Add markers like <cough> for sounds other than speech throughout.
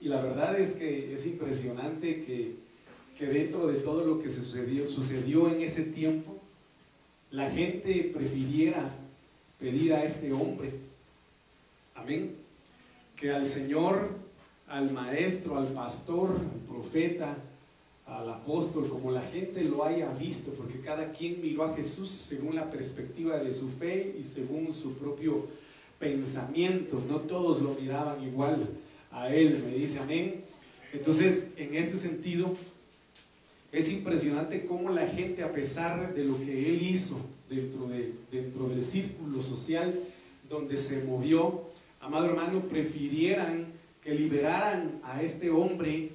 Y la verdad es que es impresionante que, que dentro de todo lo que se sucedió, sucedió en ese tiempo, la gente prefiriera pedir a este hombre, amén, que al Señor, al maestro, al pastor, al profeta, al apóstol, como la gente lo haya visto, porque cada quien miró a Jesús según la perspectiva de su fe y según su propio pensamiento. No todos lo miraban igual a él, me dice amén. Entonces, en este sentido, es impresionante cómo la gente, a pesar de lo que él hizo dentro, de, dentro del círculo social donde se movió, amado hermano, prefirieran que liberaran a este hombre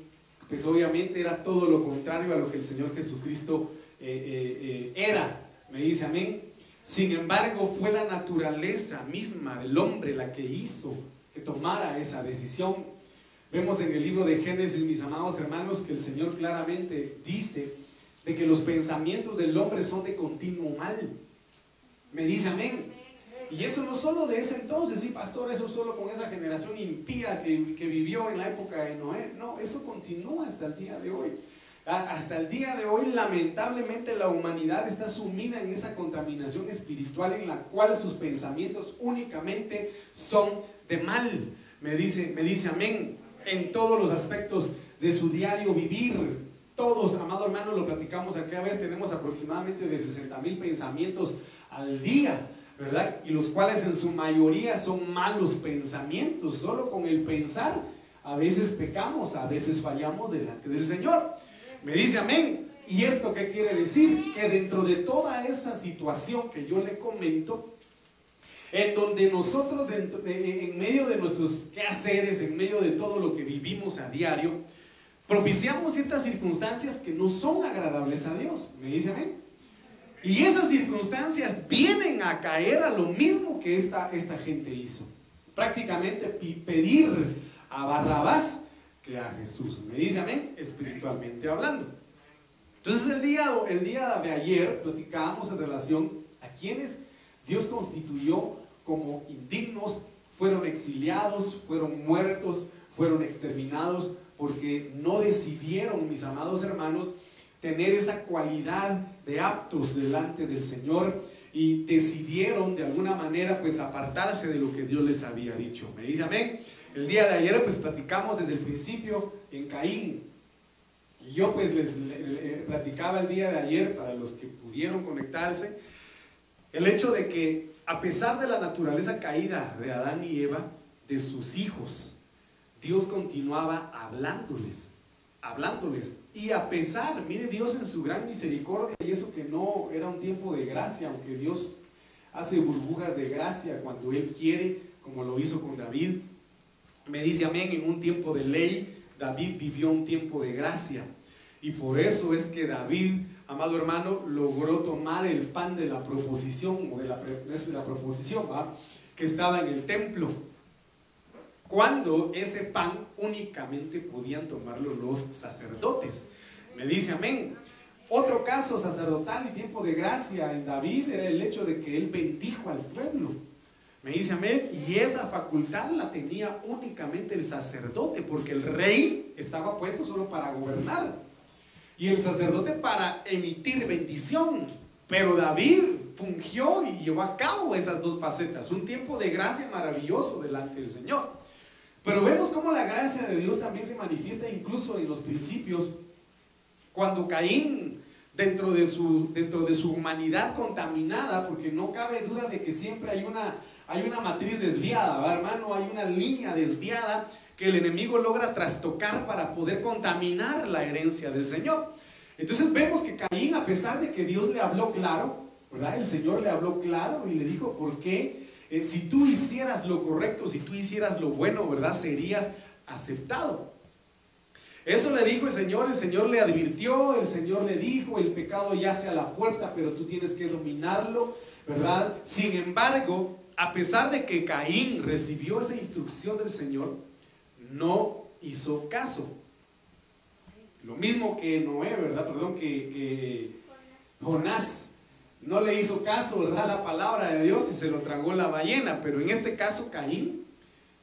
pues obviamente era todo lo contrario a lo que el Señor Jesucristo eh, eh, eh, era. Me dice amén. Sin embargo, fue la naturaleza misma del hombre la que hizo que tomara esa decisión. Vemos en el libro de Génesis, mis amados hermanos, que el Señor claramente dice de que los pensamientos del hombre son de continuo mal. Me dice amén. Y eso no solo de ese entonces, sí, pastor, eso solo con esa generación impía que, que vivió en la época de Noé. No, eso continúa hasta el día de hoy. Hasta el día de hoy, lamentablemente, la humanidad está sumida en esa contaminación espiritual en la cual sus pensamientos únicamente son de mal. Me dice, me dice amén en todos los aspectos de su diario vivir. Todos, amado hermano, lo platicamos aquí a veces, tenemos aproximadamente de 60 mil pensamientos al día. ¿verdad? Y los cuales en su mayoría son malos pensamientos. Solo con el pensar a veces pecamos, a veces fallamos delante del Señor. Me dice amén. ¿Y esto qué quiere decir? Que dentro de toda esa situación que yo le comento, en donde nosotros, dentro en medio de nuestros quehaceres, en medio de todo lo que vivimos a diario, propiciamos ciertas circunstancias que no son agradables a Dios. ¿Me dice amén? Y esas circunstancias vienen a caer a lo mismo que esta, esta gente hizo. Prácticamente pedir a Barrabás que a Jesús. Me dice amén, espiritualmente hablando. Entonces el día, el día de ayer platicábamos en relación a quienes Dios constituyó como indignos, fueron exiliados, fueron muertos, fueron exterminados, porque no decidieron, mis amados hermanos, tener esa cualidad de aptos delante del Señor y decidieron de alguna manera pues apartarse de lo que Dios les había dicho. Me dice amén. El día de ayer pues platicamos desde el principio en Caín. Y yo pues les, platicaba el día de ayer para los que pudieron conectarse el hecho de que a pesar de la naturaleza caída de Adán y Eva, de sus hijos, Dios continuaba hablándoles hablándoles. Y a pesar, mire Dios en su gran misericordia, y eso que no era un tiempo de gracia, aunque Dios hace burbujas de gracia cuando Él quiere, como lo hizo con David. Me dice amén, en un tiempo de ley, David vivió un tiempo de gracia. Y por eso es que David, amado hermano, logró tomar el pan de la proposición, o de la, de la proposición, que estaba en el templo cuando ese pan únicamente podían tomarlo los sacerdotes. Me dice amén. Otro caso sacerdotal y tiempo de gracia en David era el hecho de que él bendijo al pueblo. Me dice amén. Y esa facultad la tenía únicamente el sacerdote, porque el rey estaba puesto solo para gobernar. Y el sacerdote para emitir bendición. Pero David fungió y llevó a cabo esas dos facetas. Un tiempo de gracia maravilloso delante del Señor. Pero vemos cómo la gracia de Dios también se manifiesta incluso en los principios, cuando Caín, dentro de su, dentro de su humanidad contaminada, porque no cabe duda de que siempre hay una, hay una matriz desviada, hermano? Hay una línea desviada que el enemigo logra trastocar para poder contaminar la herencia del Señor. Entonces vemos que Caín, a pesar de que Dios le habló claro, ¿verdad? El Señor le habló claro y le dijo, ¿por qué? Eh, si tú hicieras lo correcto, si tú hicieras lo bueno, ¿verdad? Serías aceptado. Eso le dijo el Señor, el Señor le advirtió, el Señor le dijo, el pecado yace a la puerta, pero tú tienes que dominarlo, ¿verdad? Sin embargo, a pesar de que Caín recibió esa instrucción del Señor, no hizo caso. Lo mismo que Noé, ¿verdad? Perdón, que, Jonás no le hizo caso, ¿verdad? La palabra de Dios y se lo tragó la ballena. Pero en este caso, Caín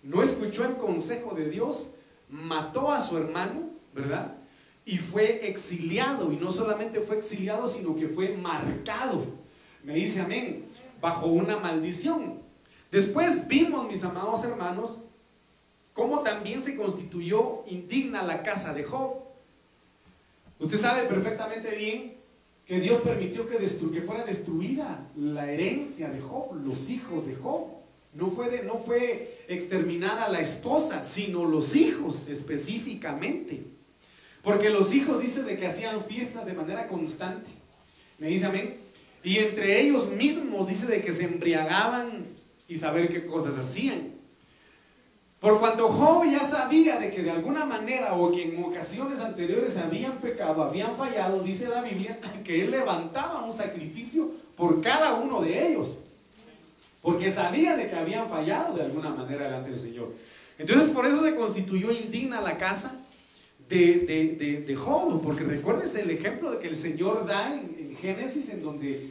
no escuchó el consejo de Dios, mató a su hermano, ¿verdad? Y fue exiliado, y no solamente fue exiliado, sino que fue marcado. Me dice amén, bajo una maldición. Después vimos, mis amados hermanos, cómo también se constituyó indigna la casa de Job. Usted sabe perfectamente bien que Dios permitió que, fuera destruida la herencia de Job, los hijos de Job. No fue, no fue exterminada la esposa, sino los hijos específicamente. Porque los hijos dice de que hacían fiestas de manera constante. Me dice amén. Y entre ellos mismos dice de que se embriagaban y saber qué cosas hacían. Por cuanto Job ya sabía de que de alguna manera o que en ocasiones anteriores habían pecado, habían fallado, dice la Biblia, <laughs> que él levantaba un sacrificio por cada uno de ellos. Porque sabía de que habían fallado de alguna manera delante del Señor. Entonces por eso se constituyó indigna la casa de, de, Job. Porque recuerdes el ejemplo de que el Señor da en Génesis en donde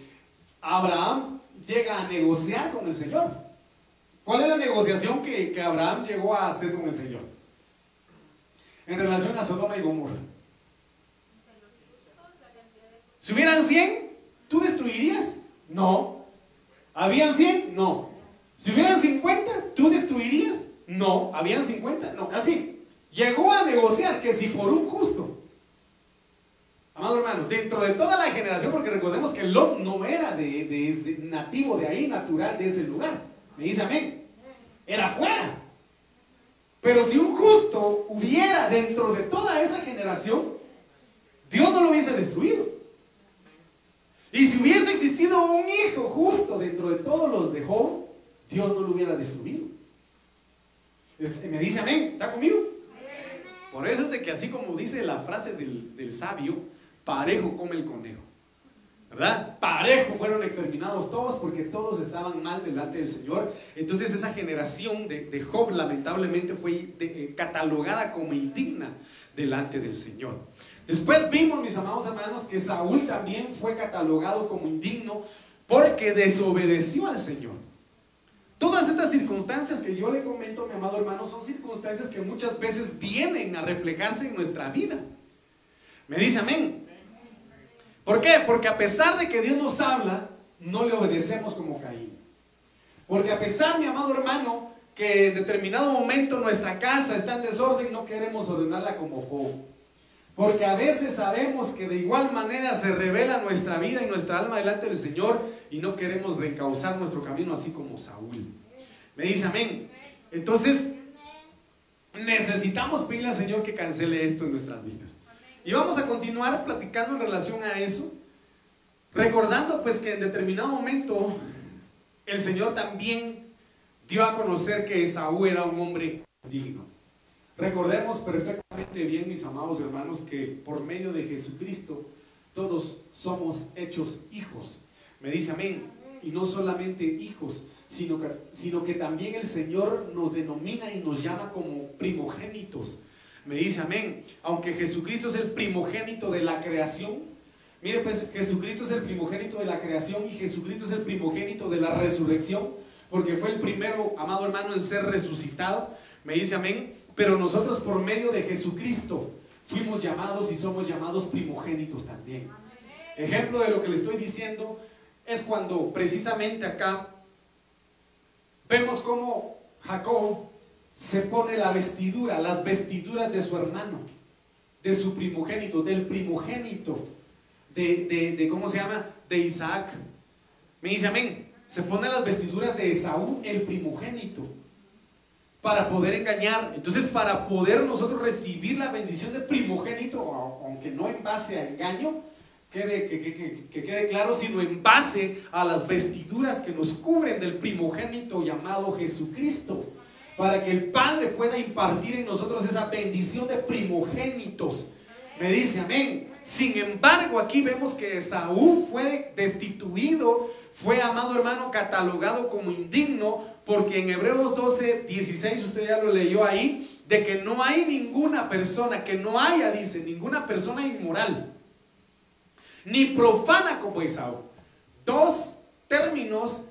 Abraham llega a negociar con el Señor. ¿Cuál es la negociación que, Abraham llegó a hacer con el Señor? En relación a Sodoma y Gomorra. Si hubieran 100, ¿tú destruirías? No. ¿Habían 100? No. Si hubieran 50, ¿tú destruirías? No. ¿Habían 50? No. En fin, llegó a negociar que si por un justo, amado hermano, dentro de toda la generación, porque recordemos que Lot no era de nativo de ahí, natural de ese lugar. Me dice amén. Era fuera. Pero si un justo hubiera dentro de toda esa generación, Dios no lo hubiese destruido. Y si hubiese existido un hijo justo dentro de todos los de Job, Dios no lo hubiera destruido. Este, me dice amén, ¿está conmigo? Por eso es de que así como dice la frase del, del sabio, parejo come el conejo. ¿verdad? Parejo fueron exterminados todos porque todos estaban mal delante del Señor. Entonces esa generación de, Job lamentablemente fue eh, catalogada como indigna delante del Señor. Después vimos, mis amados hermanos, que Saúl también fue catalogado como indigno porque desobedeció al Señor. Todas estas circunstancias que yo le comento, mi amado hermano, son circunstancias que muchas veces vienen a reflejarse en nuestra vida. Me dice amén. ¿Por qué? Porque a pesar de que Dios nos habla, no le obedecemos como Caín. Porque a pesar, mi amado hermano, que en determinado momento nuestra casa está en desorden, no queremos ordenarla como Job. Porque a veces sabemos que de igual manera se revela nuestra vida y nuestra alma delante del Señor y no queremos reencauzar nuestro camino así como Saúl. Me dice amén. Entonces, necesitamos pedirle al Señor que cancele esto en nuestras vidas. Y vamos a continuar platicando en relación a eso, recordando pues que en determinado momento el Señor también dio a conocer que Esaú era un hombre digno. Recordemos perfectamente bien, mis amados hermanos, que por medio de Jesucristo todos somos hechos hijos. Me dice amén. Y no solamente hijos, sino que, sino que también el Señor nos denomina y nos llama como primogénitos. Me dice amén. Aunque Jesucristo es el primogénito de la creación. Mire, pues Jesucristo es el primogénito de la creación y Jesucristo es el primogénito de la resurrección. Porque fue el primero, amado hermano, en ser resucitado. Me dice amén. Pero nosotros por medio de Jesucristo fuimos llamados y somos llamados primogénitos también. Ejemplo de lo que le estoy diciendo es cuando precisamente acá vemos cómo Jacob se pone la vestidura, las vestiduras de su hermano, de su primogénito, del primogénito, de, de, ¿cómo se llama? De Isaac. Me dice amén. Se pone las vestiduras de Esaú, el primogénito, para poder engañar. Entonces, para poder nosotros recibir la bendición de primogénito, aunque no en base a engaño, quede, que, que, quede claro, sino en base a las vestiduras que nos cubren del primogénito llamado Jesucristo para que el Padre pueda impartir en nosotros esa bendición de primogénitos. Me dice, amén. Sin embargo, aquí vemos que Saúl fue destituido, fue, amado hermano, catalogado como indigno, porque en Hebreos 12, 16, usted ya lo leyó ahí, de que no hay ninguna persona, que no haya, dice, ninguna persona inmoral, ni profana como Esaú. Dos términos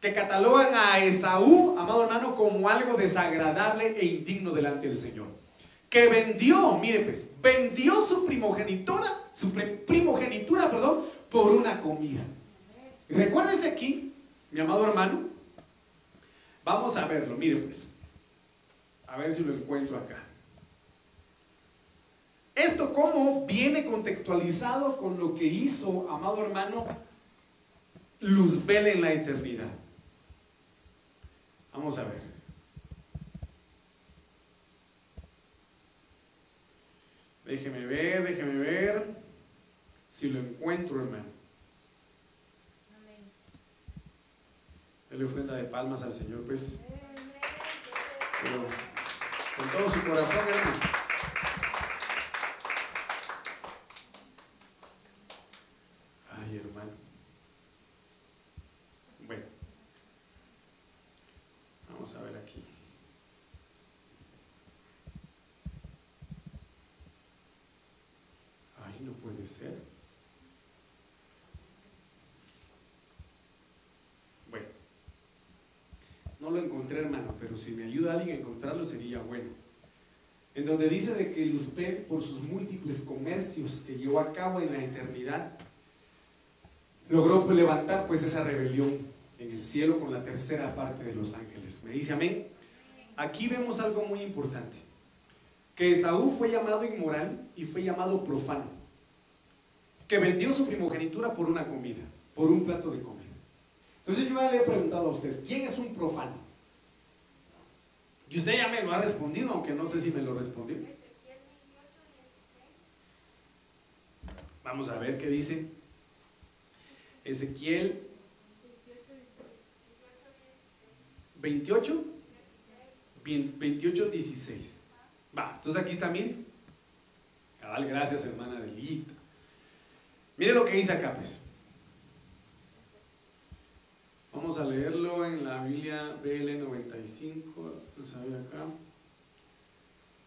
que catalogan a Esaú, amado hermano, como algo desagradable e indigno delante del Señor. Que vendió, mire pues, vendió su primogenitura, su primogenitura, perdón, por una comida. Recuérdese aquí, mi amado hermano, vamos a verlo, mire pues, a ver si lo encuentro acá. Esto cómo viene contextualizado con lo que hizo, amado hermano, Luzbel en la eternidad. Vamos a ver. Déjeme ver, déjeme ver si lo encuentro, hermano. Dale ofrenda de palmas al Señor, pues. Pero con todo su corazón, hermano. Lo encontré, hermano, pero si me ayuda alguien a encontrarlo sería bueno. En donde dice de que Luzbel, por sus múltiples comercios que llevó a cabo en la eternidad, logró levantar pues esa rebelión en el cielo con la tercera parte de los ángeles. Me dice amén. Aquí vemos algo muy importante. Que Esaú fue llamado inmoral y fue llamado profano. Que vendió su primogenitura por una comida, por un plato de comida. Entonces yo ya le he preguntado a usted, ¿quién es un profano? Y usted ya me lo ha respondido, aunque no sé si me lo respondió. Vamos a ver qué dice. Ezequiel 28, 28, 16. Va, entonces aquí está, mire. Cabal, gracias hermana Delita. Mire lo que dice acá, pues. Vamos a leerlo en la Biblia BL95. Vamos a ver acá.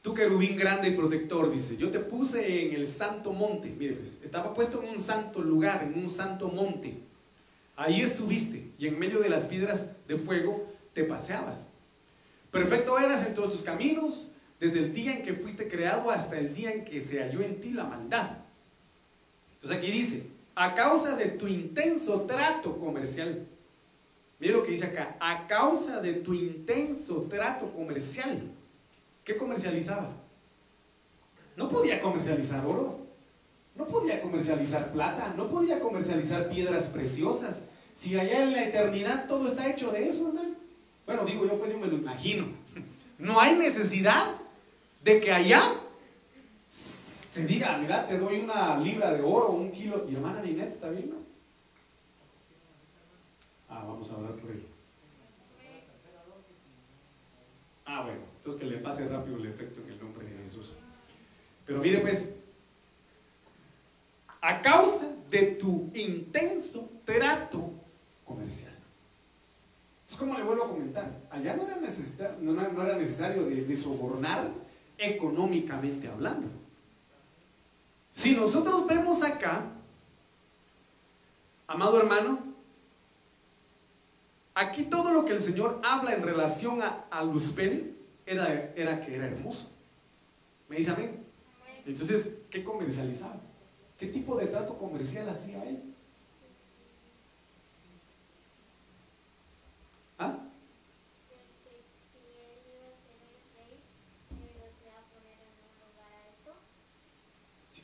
Tú querubín grande y protector, dice, yo te puse en el santo monte. Mire, pues, estaba puesto en un santo lugar, en un santo monte. Ahí estuviste y en medio de las piedras de fuego te paseabas. Perfecto eras en todos tus caminos, desde el día en que fuiste creado hasta el día en que se halló en ti la maldad. Entonces aquí dice, a causa de tu intenso trato comercial Mira lo que dice acá, a causa de tu intenso trato comercial. ¿Qué comercializaba? No podía comercializar oro, no podía comercializar plata, no podía comercializar piedras preciosas. Si allá en la eternidad todo está hecho de eso, hermano. Bueno, digo yo, pues yo me lo imagino. No hay necesidad de que allá se diga, mira, te doy una libra de oro, un kilo. Y hermana Ninette, ¿está bien? No? Ah, vamos a hablar por él. Ah, bueno, entonces que le pase rápido el efecto en el nombre de Jesús. Pero mire pues, a causa de tu intenso trato comercial. Es como le vuelvo a comentar, allá no era, no, era necesario de sobornar económicamente hablando. Si nosotros vemos acá, amado hermano, Aquí todo lo que el Señor habla en relación a, a Luzbel era, era que era hermoso. ¿Me dice amén? Entonces, ¿qué comercializaba? ¿Qué tipo de trato comercial hacía él? ¿Ah?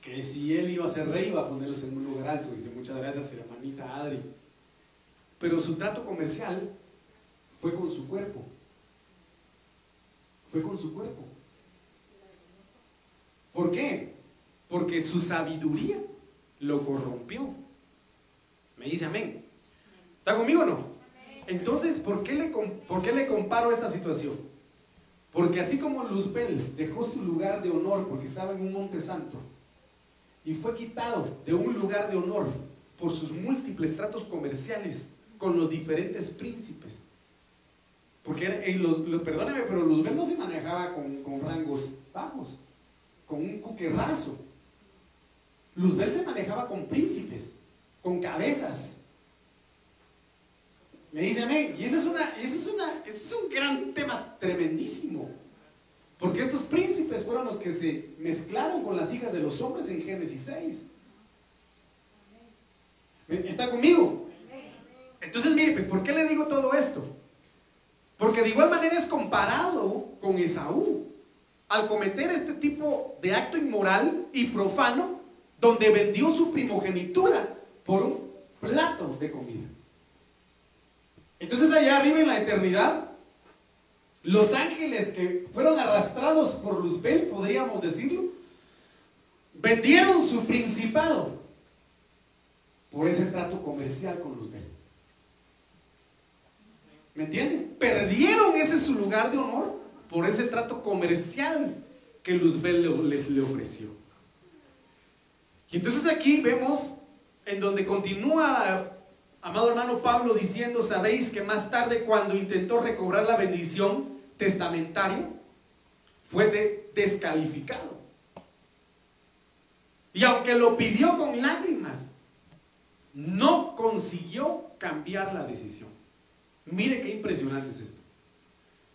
Que si él iba a ser rey, iba a ponerlos en un lugar alto. Dice, muchas gracias, hermanita Adri. Pero su trato comercial fue con su cuerpo. Fue con su cuerpo. ¿Por qué? Porque su sabiduría lo corrompió. Me dice amén. ¿Está conmigo o no? Entonces, ¿por qué, le, ¿por qué le comparo esta situación? Porque así como Luzbel dejó su lugar de honor porque estaba en un monte santo y fue quitado de un lugar de honor por sus múltiples tratos comerciales con los diferentes príncipes. Porque, los, perdóneme, pero Luzbel no se manejaba con, rangos bajos, con un cuquerrazo. Luzbel se manejaba con príncipes, con cabezas. Me dice amén. Y ese es, una, ese es, una, ese es un gran tema tremendísimo. Porque estos príncipes fueron los que se mezclaron con las hijas de los hombres en Génesis 6. ¿Está conmigo? Entonces, mire, pues, ¿por qué le digo todo esto? Porque de igual manera es comparado con Esaú al cometer este tipo de acto inmoral y profano, donde vendió su primogenitura por un plato de comida. Entonces allá arriba en la eternidad, los ángeles que fueron arrastrados por Luzbel, podríamos decirlo, vendieron su principado por ese trato comercial con Luzbel. ¿Me entienden? Perdieron ese su lugar de honor por ese trato comercial que Luzbel les le ofreció. Y entonces aquí vemos en donde continúa, amado hermano Pablo, diciendo, sabéis que más tarde cuando intentó recobrar la bendición testamentaria, fue descalificado. Y aunque lo pidió con lágrimas, no consiguió cambiar la decisión. Mire qué impresionante es esto.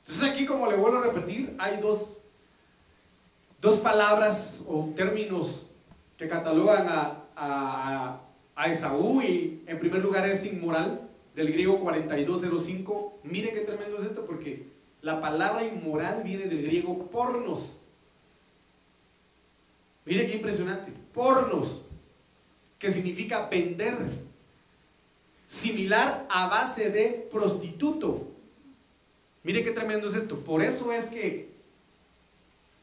Entonces aquí, como le vuelvo a repetir, hay dos, dos palabras o términos que catalogan a, a, Esaú y en primer lugar es inmoral, del griego 4205. Mire qué tremendo es esto porque la palabra inmoral viene del griego pornos. Mire qué impresionante. Pornos, que significa vender similar a base de prostituto. Mire qué tremendo es esto. Por eso es que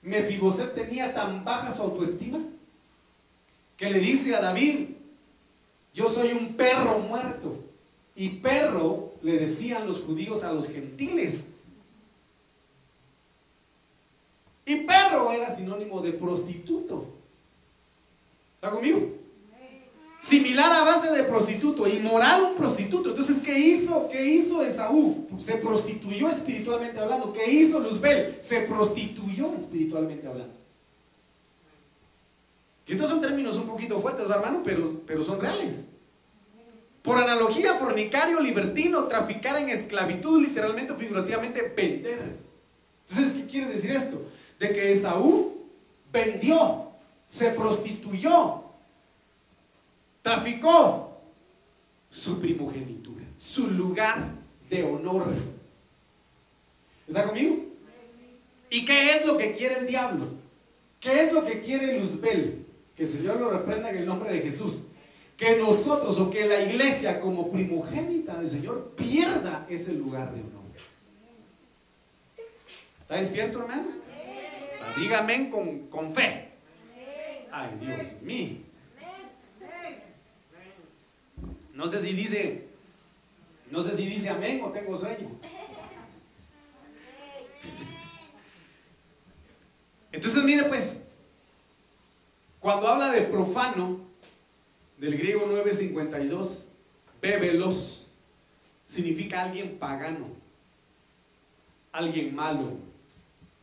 Mefiboset tenía tan baja su autoestima que le dice a David, yo soy un perro muerto. Y perro le decían los judíos a los gentiles. Y perro era sinónimo de prostituto. ¿Está conmigo? similar a base de prostituto, inmoral un prostituto. Entonces, ¿qué hizo? ¿Qué hizo Esaú? Se prostituyó espiritualmente hablando. ¿Qué hizo Luzbel? Se prostituyó espiritualmente hablando. Y estos son términos un poquito fuertes, hermano? Pero, pero son reales. Por analogía, fornicario, libertino, traficar en esclavitud, literalmente o figurativamente, vender. Entonces, ¿qué quiere decir esto? De que Esaú vendió, se prostituyó, traficó su primogenitura, su lugar de honor. ¿Está conmigo? ¿Y qué es lo que quiere el diablo? ¿Qué es lo que quiere Luzbel? Que el Señor lo reprenda en el nombre de Jesús. Que nosotros o que la iglesia como primogénita del Señor pierda ese lugar de honor. ¿Está despierto, hermano? Dígame con, con fe. Ay, Dios mío. No sé si dice, no sé si dice amén o tengo sueño. Entonces, mire pues, cuando habla de profano, del griego 952, veloz, significa alguien pagano, alguien malo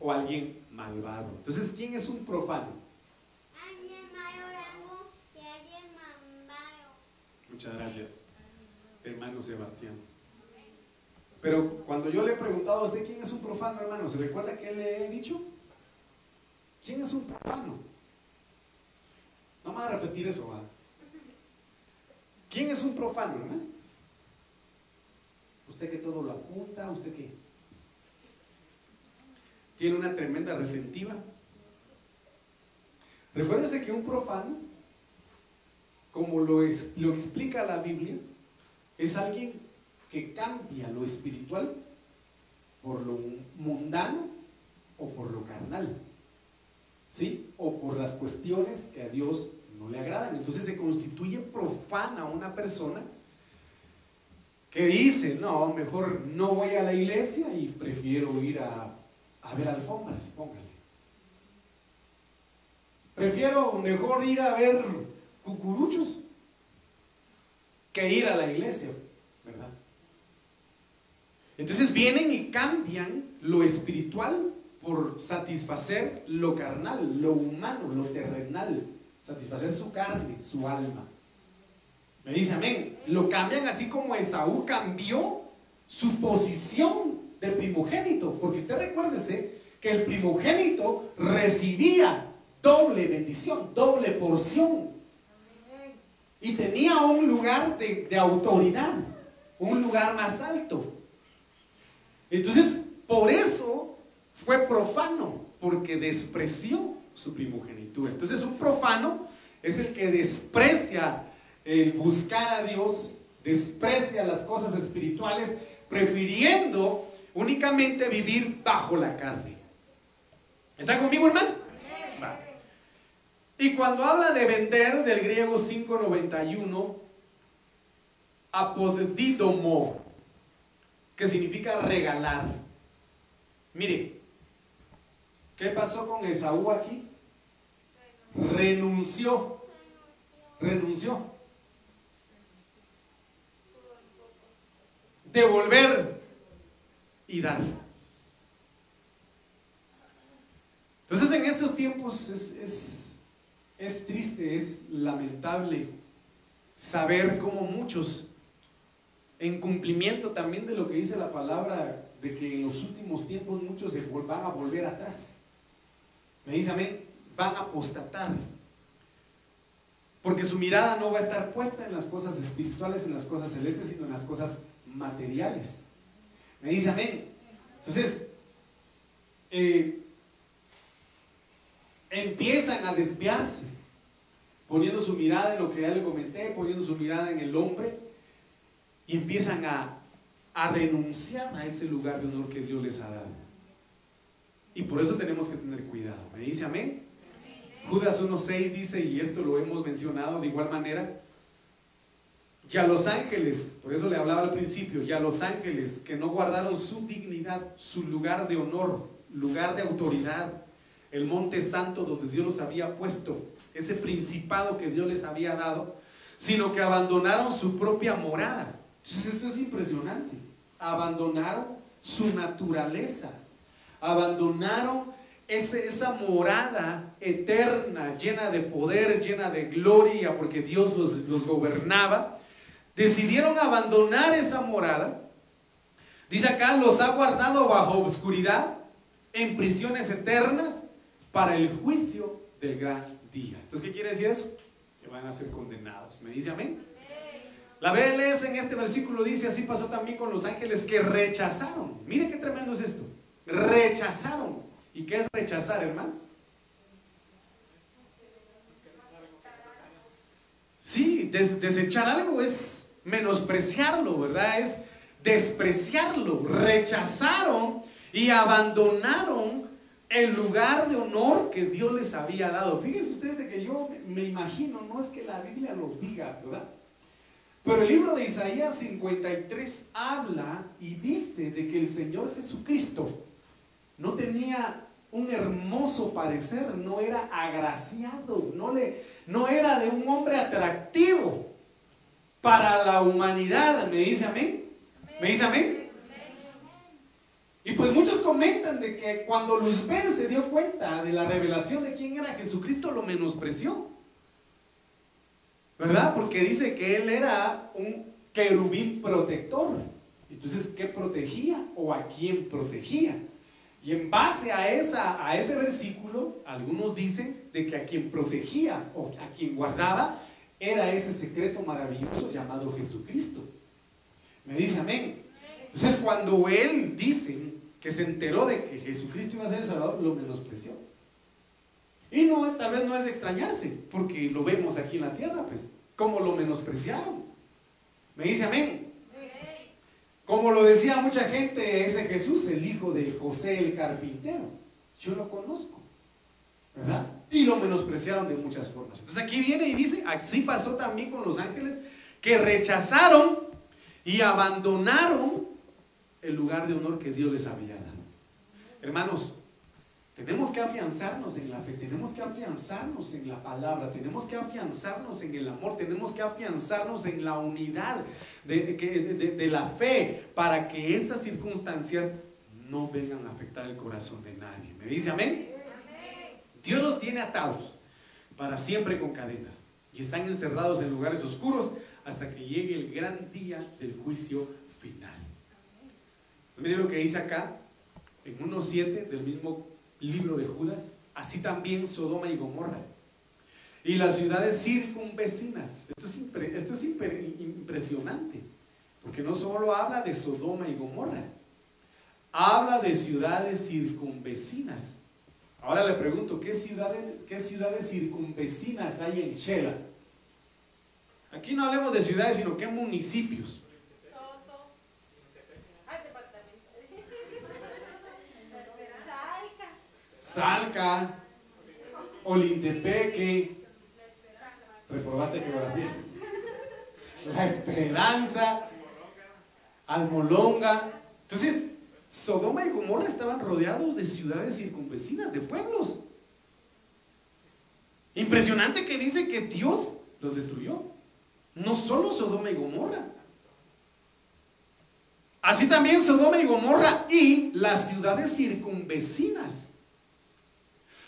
o alguien malvado. Entonces, ¿quién es un profano? Muchas gracias, hermano Sebastián. Pero cuando yo le he preguntado a usted quién es un profano, hermano, ¿se recuerda que le he dicho? ¿Quién es un profano? Vamos a repetir eso, ¿va? ¿Quién es un profano, hermano? Usted que todo lo apunta, usted que tiene una tremenda retentiva. Recuérdese que un profano como lo, lo explica la Biblia, es alguien que cambia lo espiritual por lo mundano o por lo carnal, ¿sí? O por las cuestiones que a Dios no le agradan. Entonces se constituye profana una persona que dice, no, mejor no voy a la iglesia y prefiero ir a, a ver alfombras, póngale. Prefiero mejor ir a ver cucuruchos que ir a la iglesia, ¿verdad? Entonces vienen y cambian lo espiritual por satisfacer lo carnal, lo humano, lo terrenal, satisfacer su carne, su alma. Me dice amén. Lo cambian así como Esaú cambió su posición de primogénito, porque usted recuérdese que el primogénito recibía doble bendición, doble porción. Y tenía un lugar de, de autoridad, un lugar más alto. Entonces, por eso fue profano, porque despreció su primogenitura. Entonces, un profano es el que desprecia el buscar a Dios, desprecia las cosas espirituales, prefiriendo únicamente vivir bajo la carne. ¿Está conmigo, hermano? Y cuando habla de vender, del griego 591, apodidomo, que significa regalar. Mire, ¿qué pasó con Esaú aquí? Renunció. Renunció. Devolver y dar. Entonces en estos tiempos es, es triste, es lamentable saber cómo muchos, en cumplimiento también de lo que dice la palabra, de que en los últimos tiempos muchos se van a volver atrás. Me dice amén, van a apostatar. Porque su mirada no va a estar puesta en las cosas espirituales, en las cosas celestes, sino en las cosas materiales. Me dice amén. Entonces, eh, empiezan a desviarse, poniendo su mirada en lo que ya le comenté, poniendo su mirada en el hombre, y empiezan a, a renunciar a ese lugar de honor que Dios les ha dado. Y por eso tenemos que tener cuidado. ¿Me dice amén? Judas 1.6 dice, y esto lo hemos mencionado de igual manera, ya los ángeles, por eso le hablaba al principio, ya los ángeles que no guardaron su dignidad, su lugar de honor, lugar de autoridad, el monte santo donde Dios los había puesto, ese principado que Dios les había dado, sino que abandonaron su propia morada. Entonces esto es impresionante. Abandonaron su naturaleza, abandonaron esa morada eterna, llena de poder, llena de gloria, porque Dios los, los gobernaba. Decidieron abandonar esa morada. Dice acá, los ha guardado bajo oscuridad, en prisiones eternas, para el juicio del gran día. Entonces, ¿qué quiere decir eso? Que van a ser condenados. ¿Me dice amén? La BLS en este versículo dice, así pasó también con los ángeles que rechazaron. Mire qué tremendo es esto. Rechazaron. ¿Y qué es rechazar, hermano? Sí, desechar algo es menospreciarlo, ¿verdad? Es despreciarlo. Rechazaron y abandonaron el lugar de honor que Dios les había dado. Fíjense ustedes de que yo me imagino, no es que la Biblia lo diga, ¿verdad? Pero el libro de Isaías 53 habla y dice de que el Señor Jesucristo no tenía un hermoso parecer, no era agraciado, no, le, no era de un hombre atractivo para la humanidad. ¿Me dice amén? ¿Me dice amén? Y pues muchos comentan de que cuando Luzbel se dio cuenta de la revelación de quién era Jesucristo, lo menospreció. ¿Verdad? Porque dice que él era un querubín protector. Entonces, ¿qué protegía o a quién protegía? Y en base a, esa, a ese versículo, algunos dicen de que a quien protegía o a quien guardaba era ese secreto maravilloso llamado Jesucristo. Me dice amén. Entonces, cuando él dice que se enteró de que Jesucristo iba a ser el Salvador, lo menospreció. Y no, tal vez no es de extrañarse, porque lo vemos aquí en la tierra, pues, como lo menospreciaron. Me dice amén. Como lo decía mucha gente, ese Jesús, el hijo de José el carpintero. Yo lo conozco, Y lo menospreciaron de muchas formas. Entonces aquí viene y dice, así pasó también con los ángeles que rechazaron y abandonaron el lugar de honor que Dios les había dado. Hermanos, tenemos que afianzarnos en la fe, tenemos que afianzarnos en la palabra, tenemos que afianzarnos en el amor, tenemos que afianzarnos en la unidad de, la fe para que estas circunstancias no vengan a afectar el corazón de nadie. ¿Me dice amén? Dios los tiene atados para siempre con cadenas y están encerrados en lugares oscuros hasta que llegue el gran día del juicio final. Mire lo que dice acá, en 1.7 del mismo libro de Judas, así también Sodoma y Gomorra. Y las ciudades circunvecinas. Esto es, esto es impresionante, porque no solo habla de Sodoma y Gomorra, habla de ciudades circunvecinas. Ahora le pregunto, ¿qué ciudades, qué ciudades circunvecinas hay en Shela? Aquí no hablemos de ciudades, sino qué municipios. Salca, Olintepeque, reprobaste geografía, La Esperanza, Almolonga. Entonces, Sodoma y Gomorra estaban rodeados de ciudades circunvecinas, de pueblos. Impresionante que dice que Dios los destruyó. No solo Sodoma y Gomorra. Así también Sodoma y Gomorra y las ciudades circunvecinas.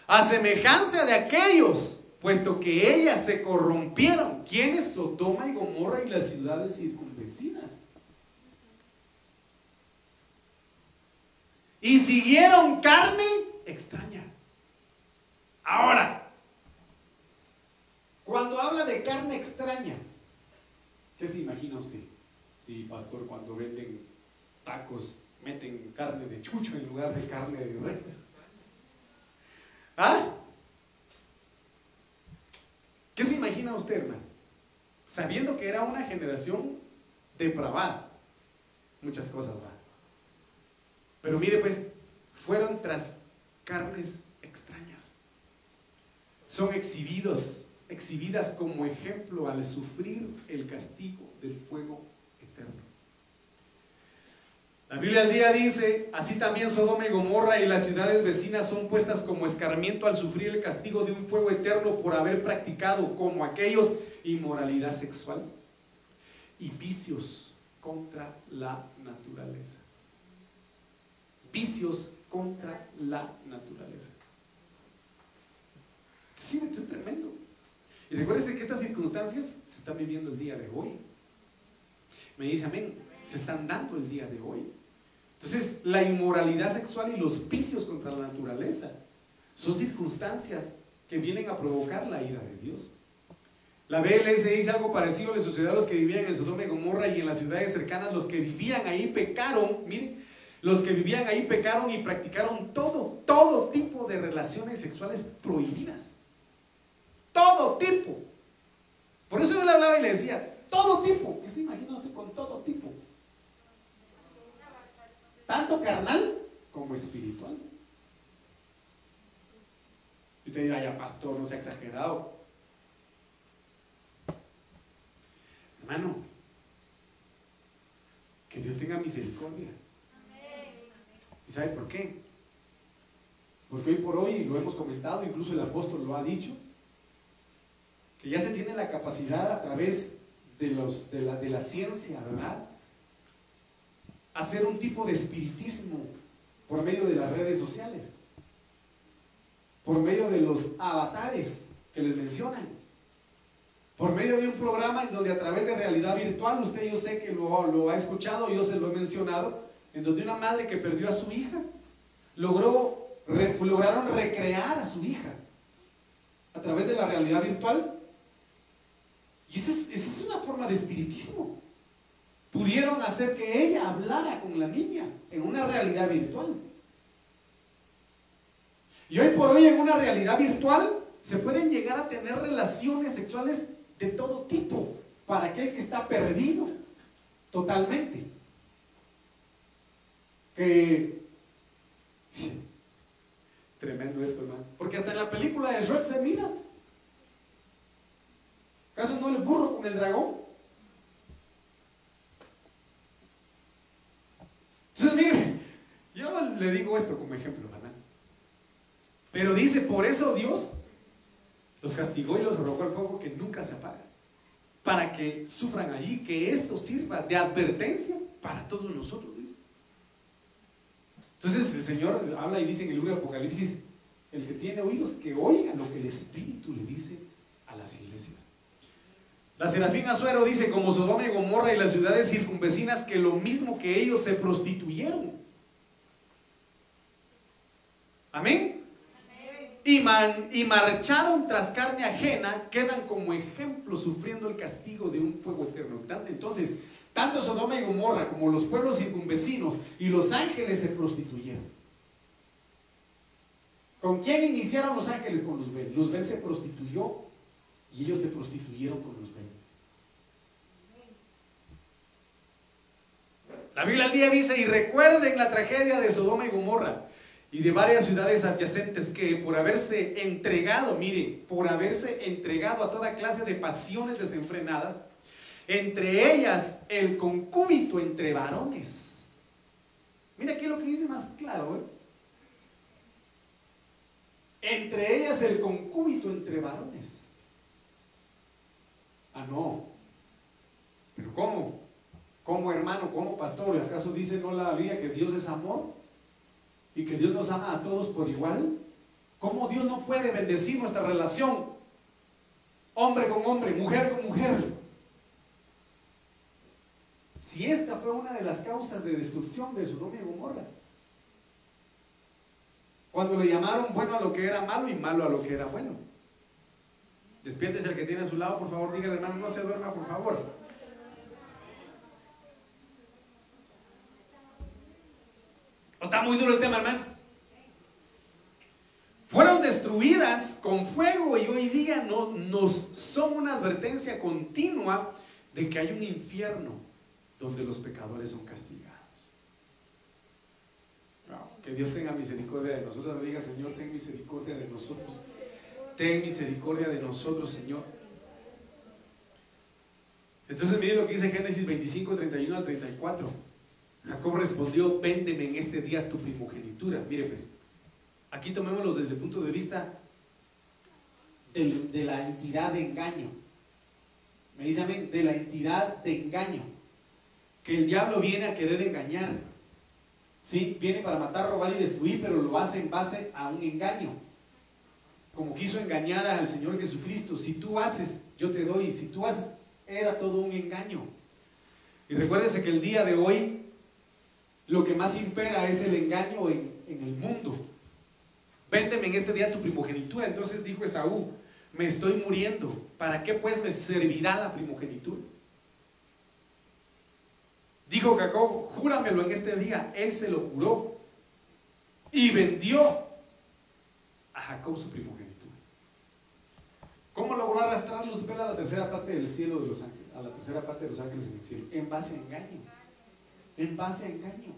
A semejanza de aquellos, puesto que ellas se corrompieron. ¿Quiénes? Sodoma y Gomorra y las ciudades circunvecinas. Y siguieron carne extraña. Ahora, cuando habla de carne extraña, ¿qué se imagina usted? Sí, pastor, cuando venden tacos, meten carne de chucho en lugar de carne de res. ¿Ah? ¿Qué se imagina usted, hermano? Sabiendo que era una generación depravada. Muchas cosas, ¿va? Pero mire, pues, fueron tras carnes extrañas. Son exhibidos, exhibidas como ejemplo al sufrir el castigo del fuego eterno. La Biblia al día dice, así también Sodoma y Gomorra y las ciudades vecinas son puestas como escarmiento al sufrir el castigo de un fuego eterno por haber practicado como aquellos inmoralidad sexual y vicios contra la naturaleza vicios contra la naturaleza. Sí, esto es tremendo. Y recuérdense que estas circunstancias se están viviendo el día de hoy. Me dice amén, se están dando el día de hoy. Entonces, la inmoralidad sexual y los vicios contra la naturaleza son circunstancias que vienen a provocar la ira de Dios. La BLS dice algo parecido le sucedió a los que vivían en Sodoma y Gomorra y en las ciudades cercanas, los que vivían ahí pecaron, miren, los que vivían ahí pecaron y practicaron todo, todo tipo de relaciones sexuales prohibidas. Todo tipo. Por eso yo le hablaba y le decía, todo tipo. ¿Qué se imagina usted con todo tipo? Tanto carnal como espiritual. Y usted dirá, ya pastor, no se ha exagerado. Hermano, que Dios tenga misericordia. ¿Y sabe por qué? Porque hoy por hoy, lo hemos comentado, incluso el apóstol lo ha dicho, que ya se tiene la capacidad a través de, los, de, la, ciencia, ¿verdad? Hacer un tipo de espiritismo por medio de las redes sociales, por medio de los avatares que les mencionan, por medio de un programa en donde a través de realidad virtual, usted yo sé que lo ha escuchado, yo se lo he mencionado, en donde una madre que perdió a su hija logró, lograron recrear a su hija a través de la realidad virtual. Y esa es, esa es una forma de espiritismo. Pudieron hacer que ella hablara con la niña en una realidad virtual. Y hoy por hoy en una realidad virtual se pueden llegar a tener relaciones sexuales de todo tipo para aquel que está perdido totalmente Tremendo esto, hermano. Porque hasta en la película de Shrek se mira. ¿Acaso no el burro con el dragón? Entonces, mire, yo le digo esto como ejemplo, hermano. Pero dice, por eso Dios los castigó y los arrojó al fuego que nunca se apaga. Para que sufran allí, que esto sirva de advertencia para todos nosotros. Entonces el Señor habla y dice en el libro de Apocalipsis, el que tiene oídos, que oiga lo que el Espíritu le dice a las iglesias. La Serafín Azuero dice, como Sodoma y Gomorra y las ciudades circunvecinas, que lo mismo que ellos se prostituyeron. Amén. Y, man, y marcharon tras carne ajena, quedan como ejemplo sufriendo el castigo de un fuego eterno. Entonces, tanto Sodoma y Gomorra como los pueblos circunvecinos y los ángeles se prostituyeron. ¿Con quién iniciaron los ángeles? Con Luzbel. Luzbel se prostituyó y ellos se prostituyeron con Luzbel. La Biblia al día dice, y recuerden la tragedia de Sodoma y Gomorra y de varias ciudades adyacentes que por haberse entregado, mire, por haberse entregado a toda clase de pasiones desenfrenadas, entre ellas el concúbito entre varones. Mira aquí lo que dice más claro. ¿eh? Entre ellas el concúbito entre varones. Ah, no. Pero ¿cómo? ¿Cómo hermano? ¿Cómo pastor? ¿Acaso dice no la Biblia que Dios es amor? Y que Dios nos ama a todos por igual. ¿Cómo Dios no puede bendecir nuestra relación? Hombre con hombre, mujer con mujer. Si esta fue una de las causas de destrucción de Sodoma y Gomorra. Cuando le llamaron bueno a lo que era malo y malo a lo que era bueno. Despiértese el que tiene a su lado, por favor, dígale hermano, no se duerma, por favor. está muy duro el tema, hermano? Fueron destruidas con fuego y hoy día no, nos son una advertencia continua de que hay un infierno donde los pecadores son castigados. que Dios tenga misericordia de nosotros. Diga, Señor, ten misericordia de nosotros. Ten misericordia de nosotros, Señor. Entonces, miren lo que dice Génesis 25, 31 al 34. Jacob respondió, véndeme en este día tu primogenitura. Mire pues, aquí tomémoslo desde el punto de vista de, la entidad de engaño. Me dice amén, de la entidad de engaño el diablo viene a querer engañar. Sí, viene para matar, robar y destruir, pero lo hace en base a un engaño. Como quiso engañar al Señor Jesucristo. Si tú haces, yo te doy. Si tú haces, era todo un engaño. Y recuérdese que el día de hoy lo que más impera es el engaño en, en el mundo. Véndeme en este día tu primogenitura. Entonces dijo Esaú, me estoy muriendo. ¿Para qué pues me servirá la primogenitura? Dijo Jacob, júramelo en este día. Él se lo juró y vendió a Jacob su primogenitura. ¿Cómo logró arrastrar Luzbel a la tercera parte del cielo de los ángeles? A la tercera parte de los ángeles en el cielo. En base a engaño. En base a engaño.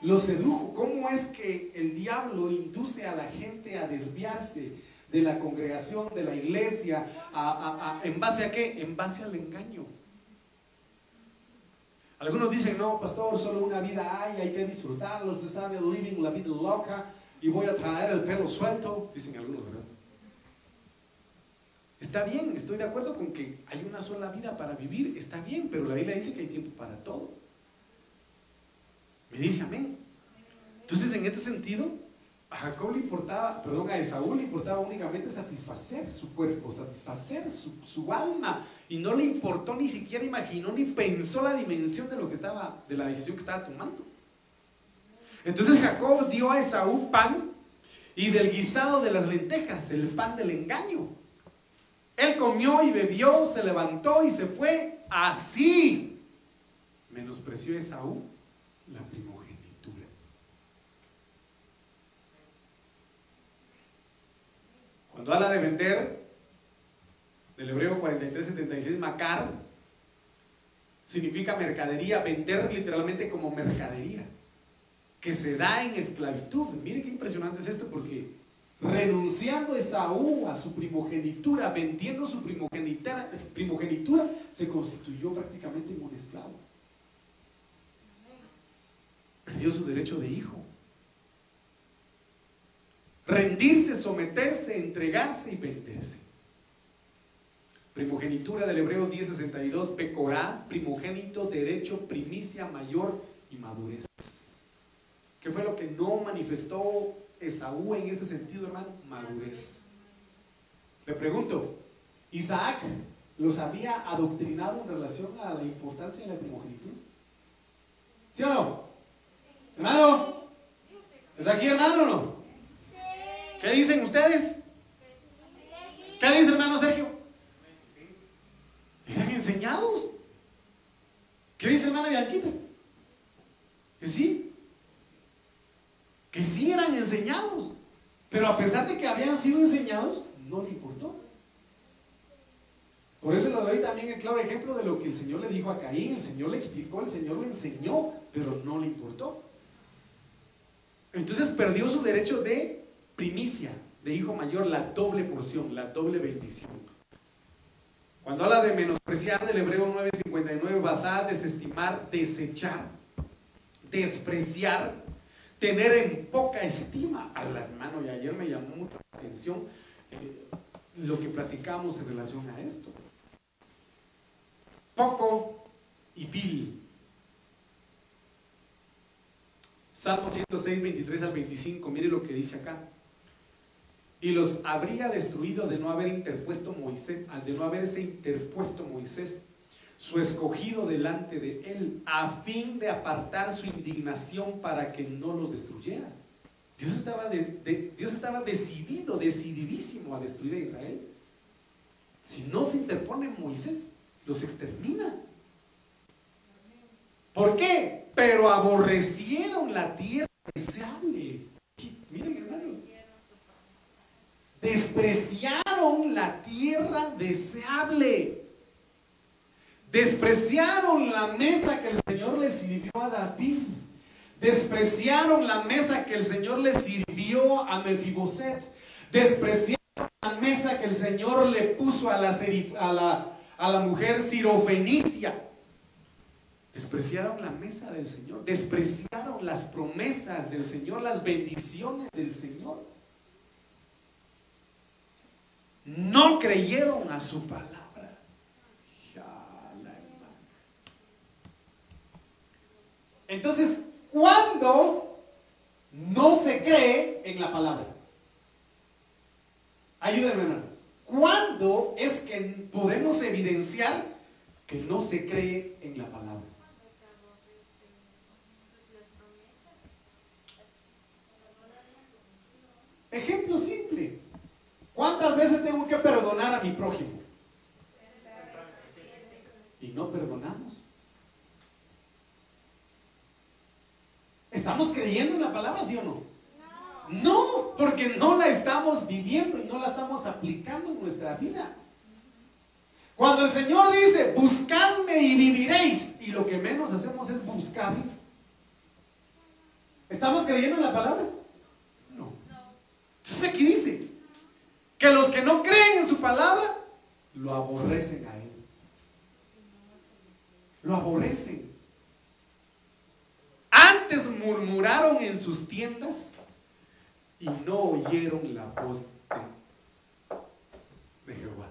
Lo sedujo. ¿Cómo es que el diablo induce a la gente a desviarse de la congregación, de la iglesia? ¿En base a qué? En base al engaño. Algunos dicen, no, pastor, solo una vida hay, hay que disfrutarlo, usted sabe, living la vida loca y voy a traer el pelo suelto, dicen algunos, ¿verdad? Está bien, estoy de acuerdo con que hay una sola vida para vivir, está bien, pero la Biblia dice que hay tiempo para todo. Me dice amén. Entonces, en este sentido, a Jacob le importaba, perdón, a Esaú le importaba únicamente satisfacer su cuerpo, satisfacer su, alma. Y no le importó, ni siquiera imaginó, ni pensó la dimensión de lo que estaba, de la decisión que estaba tomando. Entonces Jacob dio a Esaú pan y del guisado de las lentejas, el pan del engaño. Él comió y bebió, se levantó y se fue. Así menospreció Esaú la primera. Cuando habla de vender, del hebreo 4376, macar, significa mercadería, vender literalmente como mercadería, que se da en esclavitud. Mire qué impresionante es esto, porque renunciando Esaú a su primogenitura, vendiendo su primogenitura, primogenitura se constituyó prácticamente en un esclavo. Perdió su derecho de hijo rendirse, someterse, entregarse y venderse. Primogenitura del Hebreo 10:62, pecorá, primogénito, derecho, primicia mayor y madurez. ¿Qué fue lo que no manifestó Esaú en ese sentido, hermano? Madurez. Le pregunto, ¿Isaac los había adoctrinado en relación a la importancia de la primogenitura? ¿Sí o no? Hermano, ¿Está aquí hermano o no? ¿Qué dicen ustedes? ¿Qué dice hermano Sergio? Eran enseñados. ¿Qué dice hermana Bianquita? Que sí. Que sí eran enseñados. Pero a pesar de que habían sido enseñados, no le importó. Por eso le doy también el claro ejemplo de lo que el Señor le dijo a Caín. El Señor le explicó, el Señor le enseñó, pero no le importó. Entonces perdió su derecho de primicia, de hijo mayor, la doble porción, la doble bendición. Cuando habla de menospreciar del hebreo 959, bazar, desestimar, desechar, despreciar, tener en poca estima al hermano. Y ayer me llamó mucho la atención eh, lo que platicamos en relación a esto. Poco y vil. Salmo 106, 23 al 25, mire lo que dice acá. Y los habría destruido de no haber interpuesto Moisés, de no haberse interpuesto Moisés, su escogido delante de él, a fin de apartar su indignación para que no los destruyera. Dios estaba, Dios estaba decidido, decididísimo a destruir a Israel. Si no se interpone Moisés, los extermina. ¿Por qué? Pero aborrecieron la tierra deseable. Miren, hermanos. Despreciaron la tierra deseable. Despreciaron la mesa que el Señor le sirvió a David. Despreciaron la mesa que el Señor le sirvió a Mefiboset. Despreciaron la mesa que el Señor le puso a la, mujer sirofenicia. Despreciaron la mesa del Señor, despreciaron las promesas del Señor, las bendiciones del Señor. No creyeron a su palabra. Entonces, ¿cuándo no se cree en la palabra? Ayúdenme, hermano. ¿Cuándo es que podemos evidenciar que no se cree en la palabra? Ejemplo simple. ¿Cuántas veces tengo que perdonar a mi prójimo? Y no perdonamos. ¿Estamos creyendo en la palabra, sí o no? No, porque no la estamos viviendo y no la estamos aplicando en nuestra vida. Cuando el Señor dice, buscadme y viviréis, y lo que menos hacemos es buscar, ¿estamos creyendo en la palabra? No. Entonces aquí dice que los que no creen en su palabra, lo aborrecen a Él. Lo aborrecen. Antes murmuraron en sus tiendas y no oyeron la voz de, Jehová.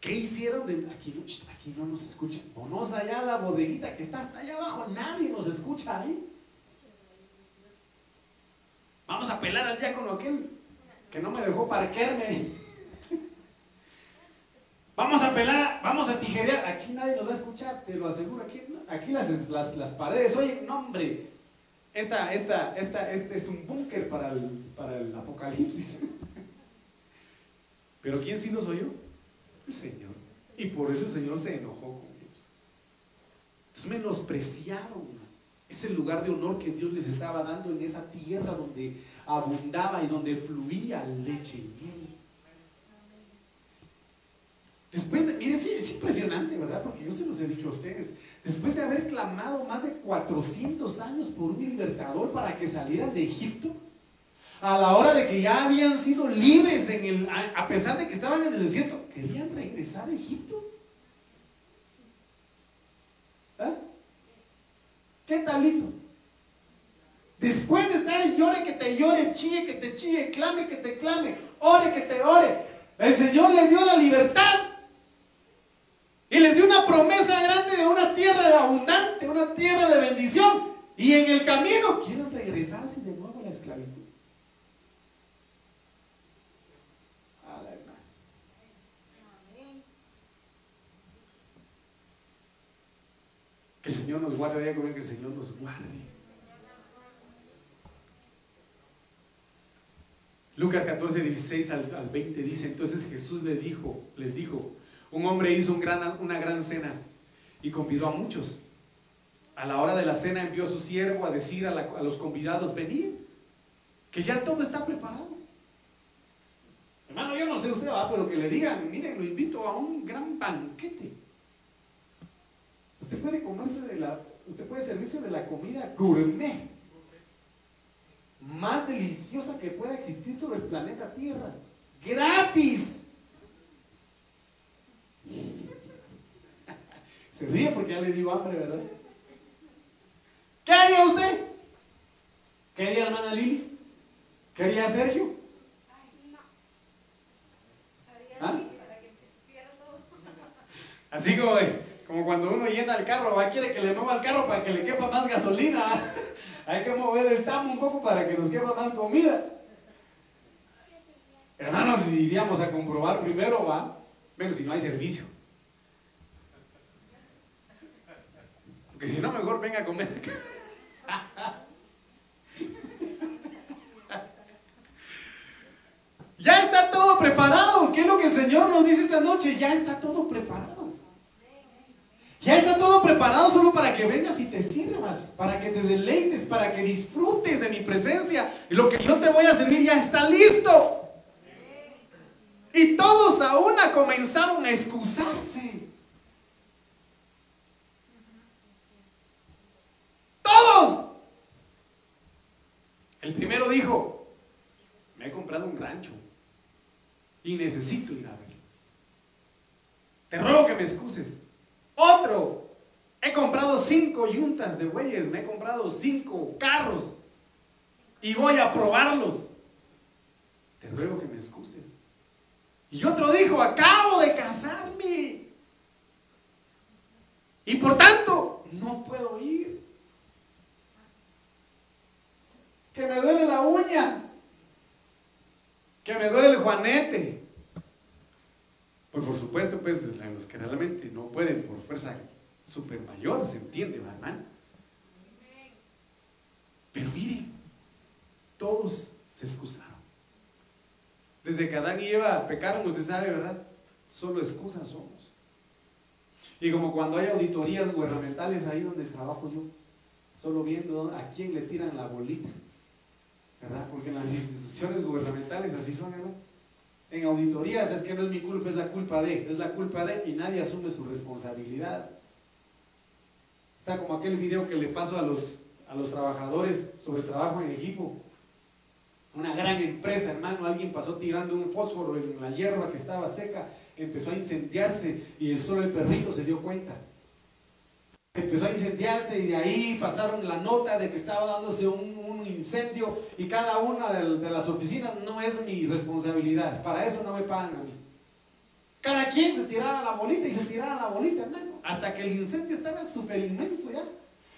¿Qué hicieron? Aquí, no, aquí no nos escuchan. Vamos allá la bodeguita que está hasta allá abajo. Nadie nos escucha ahí. Vamos a pelar al diácono aquel que no me dejó parquearme. <laughs> Vamos a pelar, vamos a tijerear. Aquí nadie nos va a escuchar, te lo aseguro. Aquí, aquí las, paredes, oye, no hombre, esta, esta, esta, este es un búnker para el, para el apocalipsis. <laughs> Pero ¿quién sí los oyó? El Señor. Y por eso el Señor se enojó con ellos. Entonces menospreciaron ese lugar de honor que Dios les estaba dando en esa tierra donde abundaba y donde fluía leche y miel. Después de, miren, sí, es impresionante, ¿verdad? Porque yo se los he dicho a ustedes. Después de haber clamado más de 400 años por un libertador para que salieran de Egipto, a la hora de que ya habían sido libres en el, a pesar de que estaban en el desierto, querían regresar a Egipto. ¿Ah? ¿Qué talito? Después de estar llore que te llore, chille que te chille, clame que te clame, ore que te ore, el Señor les dio la libertad. Y les dio una promesa grande de una tierra abundante, una tierra de bendición. Y en el camino quieren regresarse nuevo a la esclavitud. Que el Señor nos guarde, diga que el Señor nos guarde. Lucas 14, 16 al, 20 dice, entonces Jesús le dijo, les dijo, un hombre hizo una gran cena y convidó a muchos. A la hora de la cena envió a su siervo a decir a, los convidados, venid, que ya todo está preparado. Hermano, yo no sé usted, va, pero que le digan, miren, lo invito a un gran banquete. Usted puede comerse de la, usted puede servirse de la comida gourmet más deliciosa que pueda existir sobre el planeta Tierra. Gratis. <laughs> Se ríe porque ya le digo hambre, ¿verdad? ¿Qué haría usted? ¿Qué haría hermana Lili? ¿Qué haría Sergio? ¿Ah? Así como, como cuando uno llena el carro, va, quiere que le mueva el carro para que le quepa más gasolina. <laughs> Hay que mover el tamo un poco para que nos quepa más comida. Hermanos, iríamos a comprobar primero, va, bueno, si no hay servicio. Porque si no, mejor venga a comer. <laughs> ya está todo preparado. ¿Qué es lo que el Señor nos dice esta noche? Ya está todo preparado. Ya está todo preparado solo para que vengas y te sirvas, para que te deleites, para que disfrutes de mi presencia. Y lo que yo te voy a servir ya está listo. Y todos a una comenzaron a excusarse. Todos. El primero dijo, me he comprado un rancho y necesito ir a ver. Te ruego que me excuses. Otro, he comprado cinco yuntas de bueyes, me he comprado cinco carros y voy a probarlos. Te ruego que me excuses. Y otro dijo, acabo de casarme. Y por tanto, no puedo ir. Que me duele la uña. Que me duele el juanete. Pues por supuesto, pues los que realmente no pueden por fuerza super mayor, se entiende, hermano. Pero miren, todos se excusaron. Desde que Adán y Eva pecaron, usted sabe, ¿verdad? Solo excusas somos. Y como cuando hay auditorías gubernamentales ahí donde trabajo yo, solo viendo a quién le tiran la bolita, ¿verdad? Porque en las instituciones gubernamentales así son, ¿verdad? En auditorías es que no es mi culpa, es la culpa de, es la culpa de y nadie asume su responsabilidad. Está como aquel video que le paso a los, a los trabajadores sobre trabajo en equipo. Una gran empresa, hermano, alguien pasó tirando un fósforo en la hierba que estaba seca, empezó a incendiarse y el solo el perrito se dio cuenta. Empezó a incendiarse y de ahí pasaron la nota de que estaba dándose un incendio y cada una de, las oficinas no es mi responsabilidad. Para eso no me pagan a mí. Cada quien se tiraba la bolita y se tiraba la bolita, hermano. Hasta que el incendio estaba súper inmenso ya.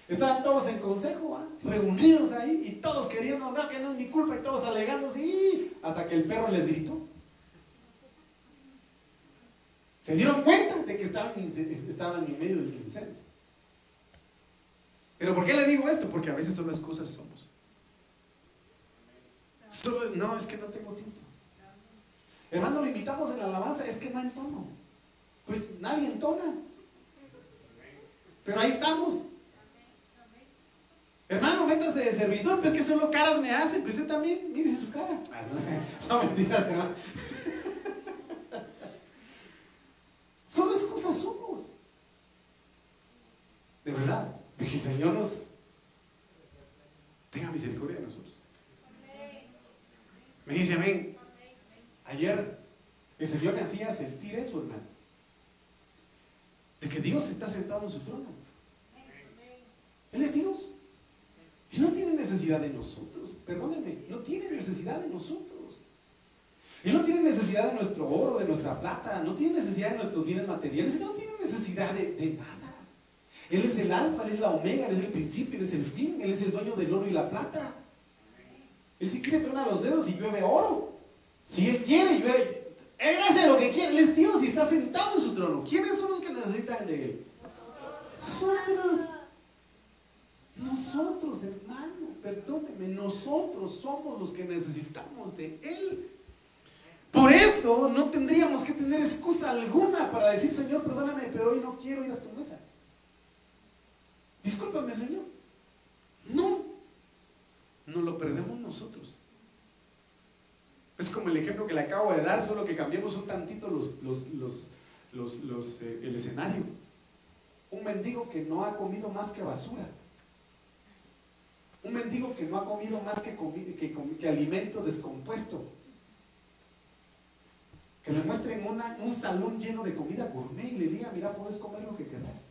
Estaban todos en consejo, reunidos ahí y todos queriendo, no, que no es mi culpa y todos alegando, sí, hasta que el perro les gritó. Se dieron cuenta de que estaban, estaban en medio del incendio. Pero ¿por qué le digo esto? Porque a veces son las cosas somos no, es que no tengo tiempo. Hermano, lo invitamos en la alabanza, es que no entono. Pues nadie entona. Pero ahí estamos. Hermano, métase de servidor, pues que solo caras me hacen, pero usted también, mírese su cara. <laughs> Son mentiras, hermano. <laughs> Solo excusas somos. De verdad, que el Señor nos tenga misericordia de nosotros. Me dice amén. Ayer el Señor me hacía sentir eso, hermano. De que Dios está sentado en su trono. Él es Dios. Él no tiene necesidad de nosotros. Perdóneme, no tiene necesidad de nosotros. Él no tiene necesidad de nuestro oro, de nuestra plata. No tiene necesidad de nuestros bienes materiales. Él no tiene necesidad de, de nada. Él es el alfa, Él es la omega, Él es el principio, Él es el fin. Él es el dueño del oro y la plata. Él si quiere tronar los dedos y llueve oro. Si Él quiere llueve. Él hace lo que quiere. Él es Dios y está sentado en su trono. ¿Quiénes son los que necesitan de Él? Nosotros. Nosotros, hermano, perdóneme, nosotros somos los que necesitamos de Él. Por eso no tendríamos que tener excusa alguna para decir, Señor, perdóname, pero hoy no quiero ir a tu mesa. Discúlpame, Señor. No, no lo perdemos nosotros. Es como el ejemplo que le acabo de dar, solo que cambiemos un tantito los, los, eh, el escenario. Un mendigo que no ha comido más que basura. Un mendigo que no ha comido más que, que, que alimento descompuesto. Que le muestren un salón lleno de comida gourmet y le diga, mira, puedes comer lo que quieras.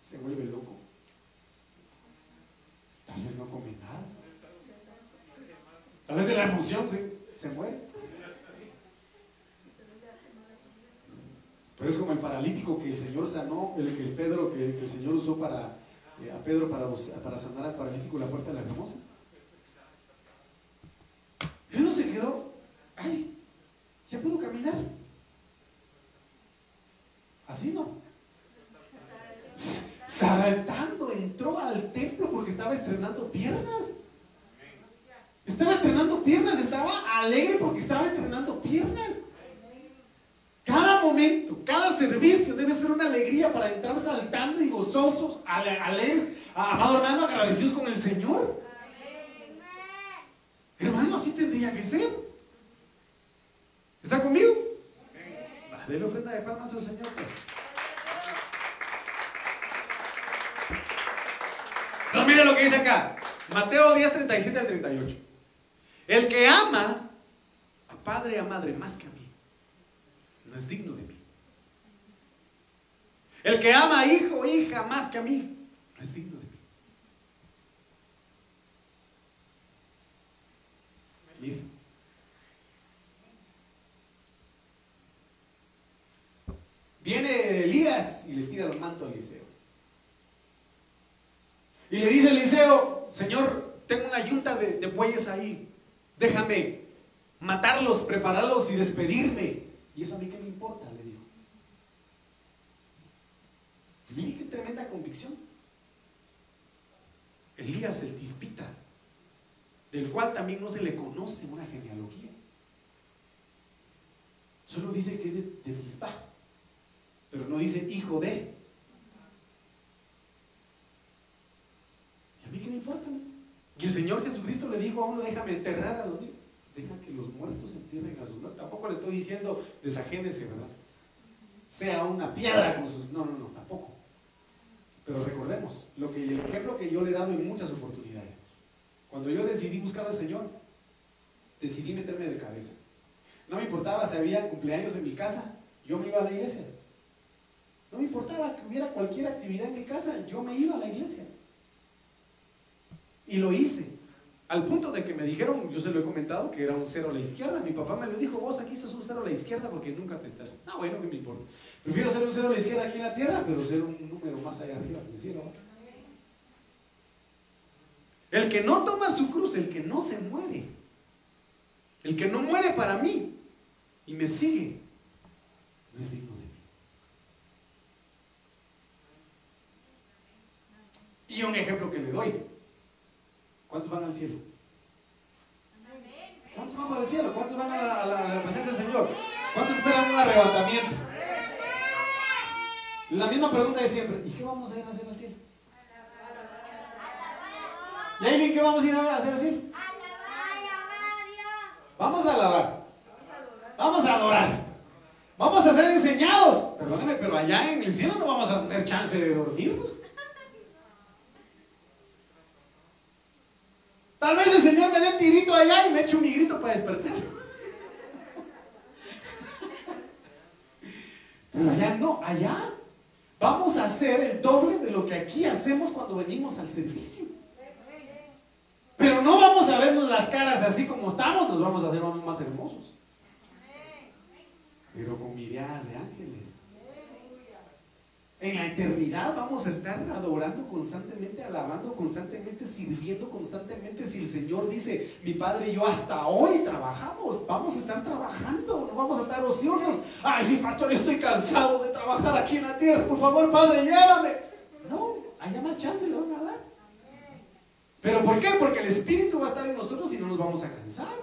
Se vuelve loco. Tal vez no come nada. Tal vez de la emoción se, muere. Pero es como el paralítico que el Señor sanó, el que el Pedro, que, el Señor usó para, eh, a Pedro para, para sanar al paralítico la puerta de la hermosa. Él no se quedó, ay, ya puedo caminar. Así no. Saltando entró al templo porque estaba estrenando piernas. Estaba estrenando piernas, estaba alegre porque estaba estrenando piernas. Cada momento, cada servicio debe ser una alegría para entrar saltando y gozosos, alegres, amado hermano, agradecidos con el Señor. Hermano, así tendría que ser. ¿Está conmigo? Dele ofrenda de palmas al Señor. Pues. Pero mire lo que dice acá. Mateo 10, 37 al 38. El que ama a padre y a madre más que a mí, no es digno de mí. El que ama a hijo o hija más que a mí, no es digno de mí. Viene Elías y le tira el manto a Eliseo. Y le dice Eliseo, Señor, tengo una yunta de, de bueyes ahí Déjame matarlos, prepararlos y despedirme. ¿Y eso a mí qué me importa? Le dijo. Mire qué tremenda convicción. Elías el tispita, del cual también no se le conoce una genealogía. Solo dice que es de, de pero no dice hijo de. ¿Y a mí qué me importa? Y el Señor Jesucristo le dijo a uno, déjame enterrar a los niños. Deja que los muertos entierren a sus muertos. Tampoco le estoy diciendo desagénese, ¿verdad? Sea una piedra con sus... No, no, no, tampoco. Pero recordemos, lo que, el ejemplo que yo le he dado en muchas oportunidades. Cuando yo decidí buscar al Señor, decidí meterme de cabeza. No me importaba si había cumpleaños en mi casa, yo me iba a la iglesia. No me importaba que hubiera cualquier actividad en mi casa, yo me iba a la iglesia. Y lo hice. Al punto de que me dijeron, yo se lo he comentado, que era un cero a la izquierda. Mi papá me lo dijo, vos aquí sos un cero a la izquierda porque nunca te estás. No, bueno, que me importa. Prefiero ser un cero a la izquierda aquí en la tierra, pero ser un número más allá arriba en. El que no toma su cruz, el que no se muere, el que no muere para mí y me sigue, no es digno de mí. Y un ejemplo que le doy. ¿Cuántos van al cielo? ¿Cuántos van para el cielo? ¿Cuántos van a la, presencia del Señor? ¿Cuántos esperan un arrebatamiento? La misma pregunta de siempre. ¿Y qué vamos a ir a hacer al cielo? ¿Y alguien qué vamos a ir a hacer al cielo? Vamos a alabar. Vamos a adorar. Vamos a ser enseñados. Perdónenme, pero allá en el cielo no vamos a tener chance de dormirnos. Tal vez el Señor me dé un tirito allá y me eche un grito para despertar. Pero allá no, allá vamos a hacer el doble de lo que aquí hacemos cuando venimos al servicio. Pero no vamos a vernos las caras así como estamos, nos vamos a hacer más hermosos. Pero con miradas de ángeles. En la eternidad vamos a estar adorando constantemente, alabando constantemente, sirviendo constantemente. Si el Señor dice, mi Padre y yo hasta hoy trabajamos, vamos a estar trabajando, no vamos a estar ociosos. Ay, sí, pastor, estoy cansado de trabajar aquí en la tierra. Por favor, Padre, llévame. No, haya más chance le van a dar. ¿Pero por qué? Porque el Espíritu va a estar en nosotros y no nos vamos a cansar.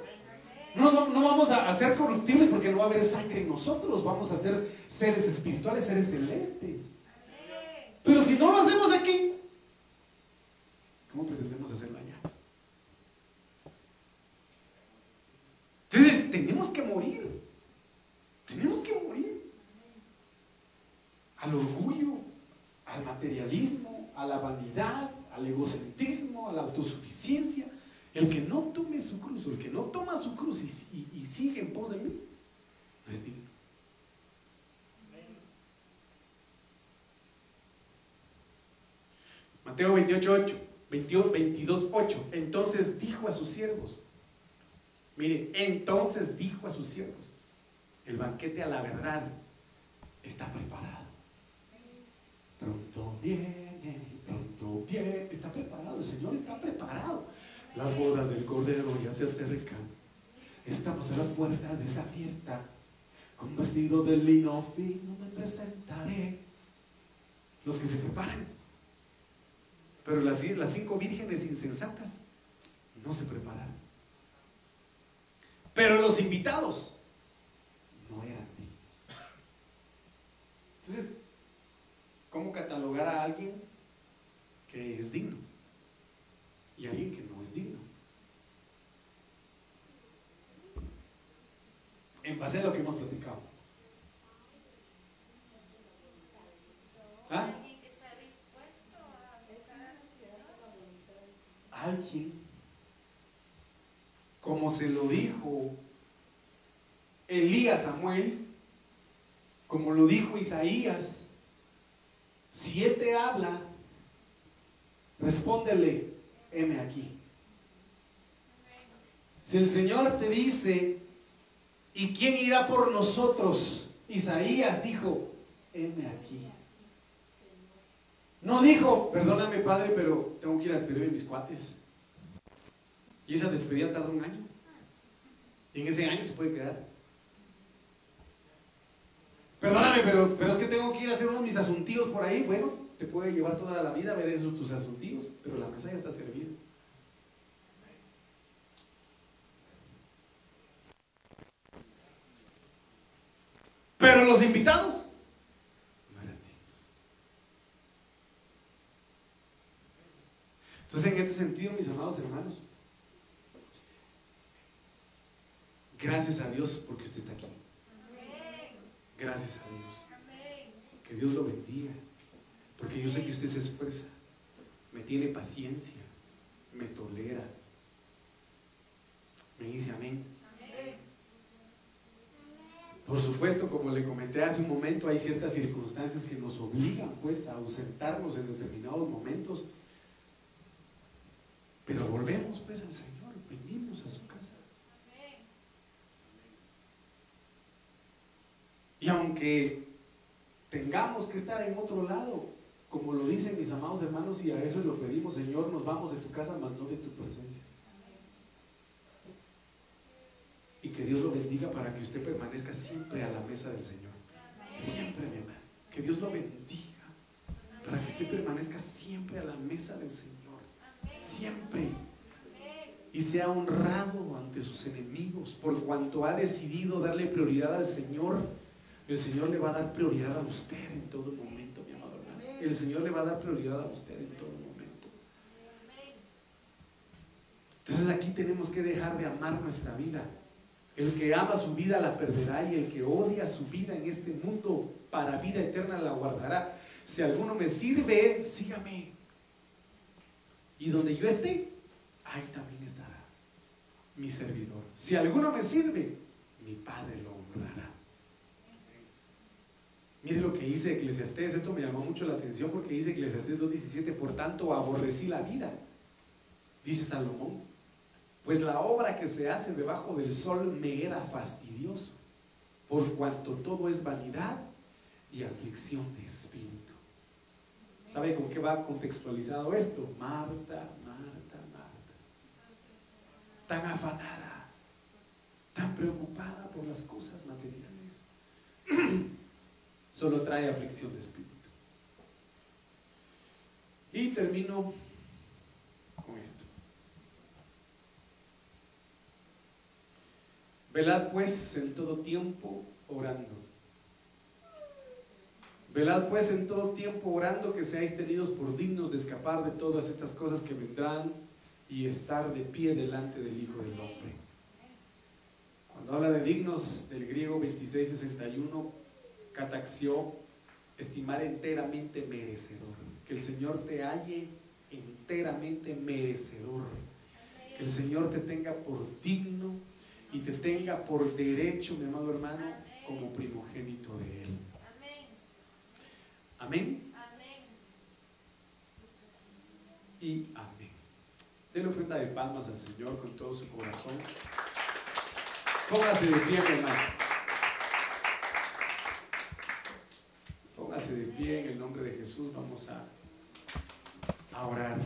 No, no, vamos a, a, ser corruptibles porque no va a haber sangre en nosotros. Vamos a ser seres espirituales, seres celestes. Pero si no lo hacemos aquí, ¿cómo pretendemos hacerlo allá? Entonces, tenemos que morir. Tenemos que morir. Al orgullo, al materialismo, a la vanidad, al egocentrismo, a la autosuficiencia. El que no tome su cruz, el que no toma su cruz y, sigue en pos de mí, no es digno. Mateo 28, 8, 22, 8. Entonces dijo a sus siervos, mire, entonces dijo a sus siervos, el banquete a la verdad está preparado. Pronto viene, pronto viene, está preparado, el Señor está preparado. Las bodas del Cordero ya se acercan. Estamos a las puertas de esta fiesta. Con vestido de lino fino me presentaré. Los que se preparan. Pero las, las cinco vírgenes insensatas no se preparan. Pero los invitados no eran dignos. Entonces, ¿cómo catalogar a alguien que es digno? y alguien que no es digno. En base a lo que hemos platicado. ¿Ah? Alguien, como se lo dijo Elías Samuel, como lo dijo Isaías, si Él te habla, respóndele, heme aquí. Si el Señor te dice, ¿y quién irá por nosotros? Isaías dijo, heme aquí. No dijo, perdóname padre, pero tengo que ir a despedirme de mis cuates. Y esa despedida tarda un año. Y en ese año se puede quedar. Perdóname, pero, pero es que tengo que ir a hacer uno de mis asuntos por ahí. Bueno, te puede llevar toda la vida a ver esos tus asuntos, pero la mesa ya está servida. Pero los invitados no eran dignos. Entonces, en este sentido, mis amados hermanos, gracias a Dios porque usted está aquí. Gracias a Dios. Que Dios lo bendiga. Porque yo sé que usted se esfuerza, me tiene paciencia, me tolera. Me dice amén. Por supuesto, como le comenté hace un momento, hay ciertas circunstancias que nos obligan pues a ausentarnos en determinados momentos. Pero volvemos pues al Señor, venimos a su casa. Y aunque tengamos que estar en otro lado, como lo dicen mis amados hermanos, y a veces lo pedimos, Señor, nos vamos de tu casa, mas no de tu presencia. Y que Dios lo bendiga para que usted permanezca siempre a la mesa del Señor. Siempre, mi hermano. Que Dios lo bendiga para que usted permanezca siempre a la mesa del Señor. Siempre. Y sea honrado ante sus enemigos por cuanto ha decidido darle prioridad al Señor. El Señor le va a dar prioridad a usted en todo momento el Señor le va a dar prioridad a usted en todo momento. Entonces aquí tenemos que dejar de amar nuestra vida. El que ama su vida la perderá y el que odia su vida en este mundo para vida eterna la guardará. Si alguno me sirve, sígame. Y donde yo esté, ahí también estará mi servidor. Si alguno me sirve, mi Padre lo honrará. Mire lo que dice Eclesiastés, esto me llamó mucho la atención porque dice Eclesiastés 2.17, por tanto aborrecí la vida, dice Salomón, pues la obra que se hace debajo del sol me era fastidioso, por cuanto todo es vanidad y aflicción de espíritu. ¿Sabe con qué va contextualizado esto? Marta, Marta, Marta. Tan afanada, tan preocupada por las cosas materiales. <clears throat> Solo trae aflicción de espíritu. Y termino con esto. Velad pues en todo tiempo orando Velad pues en todo tiempo orando que seáis tenidos por dignos de escapar de todas estas cosas que vendrán y estar de pie delante del Hijo del Hombre. Cuando habla de dignos del griego 2661, cataxio, estimar enteramente merecedor. Que el Señor te halle enteramente merecedor. Que el Señor te tenga por digno y te tenga por derecho, mi amado hermano, como primogénito de Él. Amén. Y amén. Denle ofrenda de palmas al Señor con todo su corazón. Póngase de pie, mi hermano. Póngase de pie en el nombre de Jesús. Vamos a, a orar.